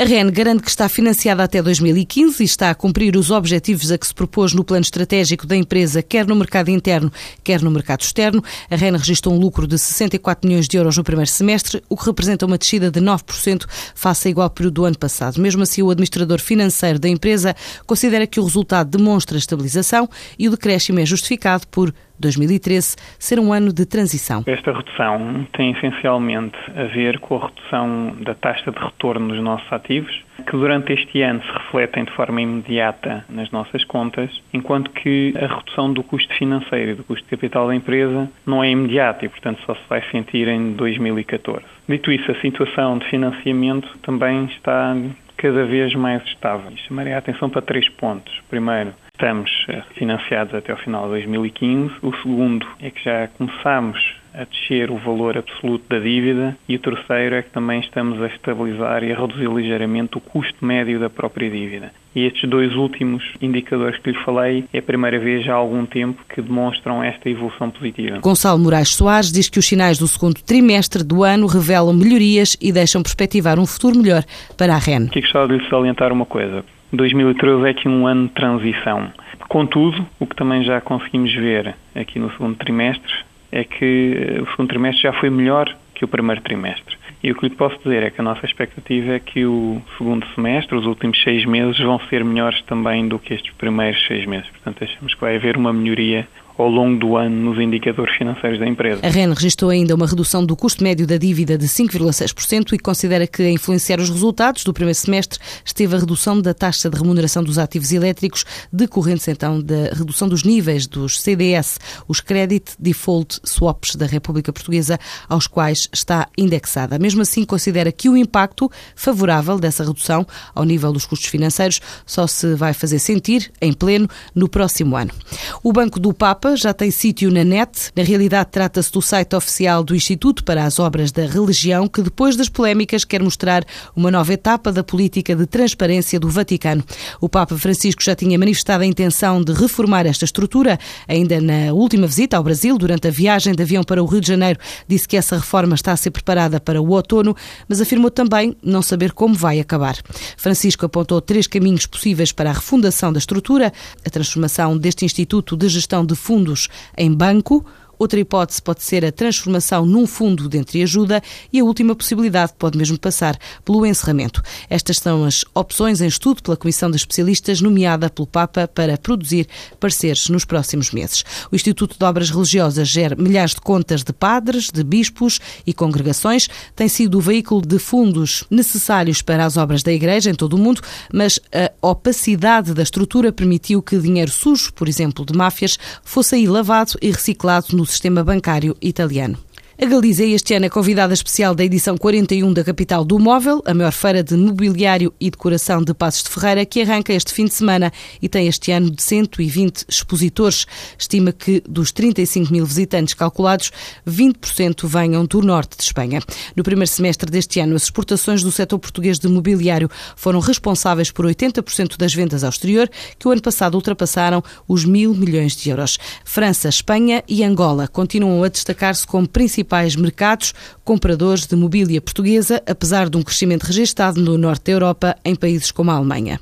A REN garante que está financiada até 2015 e está a cumprir os objetivos a que se propôs no plano estratégico da empresa, quer no mercado interno, quer no mercado externo. A REN registrou um lucro de 64 milhões de euros no primeiro semestre, o que representa uma descida de 9% face a igual período do ano passado. Mesmo assim, o administrador financeiro da empresa considera que o resultado demonstra estabilização e o decréscimo é justificado por 2013 ser um ano de transição. Esta redução tem essencialmente a ver com a redução da taxa de retorno dos nossos ativos, que durante este ano se refletem de forma imediata nas nossas contas, enquanto que a redução do custo financeiro e do custo de capital da empresa não é imediata e, portanto, só se vai sentir em 2014. Dito isso, a situação de financiamento também está cada vez mais estável. Chamaria a atenção para três pontos. Primeiro, estamos eh, financiados até o final de 2015. O segundo é que já começamos a descer o valor absoluto da dívida e o terceiro é que também estamos a estabilizar e a reduzir ligeiramente o custo médio da própria dívida. E estes dois últimos indicadores que lhe falei é a primeira vez há algum tempo que demonstram esta evolução positiva. Gonçalo Moraes Soares diz que os sinais do segundo trimestre do ano revelam melhorias e deixam perspectivar um futuro melhor para a REN. Aqui gostava de lhe salientar uma coisa. 2013 é aqui um ano de transição. Contudo, o que também já conseguimos ver aqui no segundo trimestre é que eh, o segundo trimestre já foi melhor que o primeiro trimestre. E o que lhe posso dizer é que a nossa expectativa é que o segundo semestre, os últimos seis meses, vão ser melhores também do que estes primeiros seis meses. Portanto, achamos que vai haver uma melhoria ao longo do ano nos indicadores financeiros da empresa. A REN registrou ainda uma redução do custo médio da dívida de 5,6% e considera que a influenciar os resultados do primeiro semestre esteve a redução da taxa de remuneração dos ativos elétricos, decorrentes então da redução dos níveis dos CDS, os Credit Default Swaps da República Portuguesa, aos quais está indexada. Mesmo assim, considera que o impacto favorável dessa redução ao nível dos custos financeiros só se vai fazer sentir em pleno no próximo ano. O Banco do Papa já tem sítio na net. Na realidade, trata-se do site oficial do Instituto para as Obras da Religião, que depois das polémicas quer mostrar uma nova etapa da política de transparência do Vaticano. O Papa Francisco já tinha manifestado a intenção de reformar esta estrutura. Ainda na última visita ao Brasil, durante a viagem de avião para o Rio de Janeiro, disse que essa reforma está a ser preparada para o outono, mas afirmou também não saber como vai acabar. Francisco apontou três caminhos possíveis para a refundação da estrutura: a transformação deste Instituto de Gestão de Fundos fundos em banco Outra hipótese pode ser a transformação num fundo de entreajuda e a última possibilidade pode mesmo passar pelo encerramento. Estas são as opções em estudo pela Comissão de Especialistas nomeada pelo Papa para produzir pareceres nos próximos meses. O Instituto de Obras Religiosas gera milhares de contas de padres, de bispos e congregações. Tem sido o veículo de fundos necessários para as obras da Igreja em todo o mundo, mas a opacidade da estrutura permitiu que dinheiro sujo, por exemplo, de máfias, fosse aí lavado e reciclado no sistema bancário italiano. A Galiza este ano é convidada especial da edição 41 da Capital do Móvel, a maior feira de mobiliário e decoração de Passos de Ferreira, que arranca este fim de semana e tem este ano de 120 expositores. Estima que dos 35 mil visitantes calculados, 20% venham do norte de Espanha. No primeiro semestre deste ano, as exportações do setor português de mobiliário foram responsáveis por 80% das vendas ao exterior, que o ano passado ultrapassaram os mil milhões de euros. França, Espanha e Angola continuam a destacar-se como principais principais mercados compradores de mobília portuguesa, apesar de um crescimento registado no norte da Europa, em países como a Alemanha.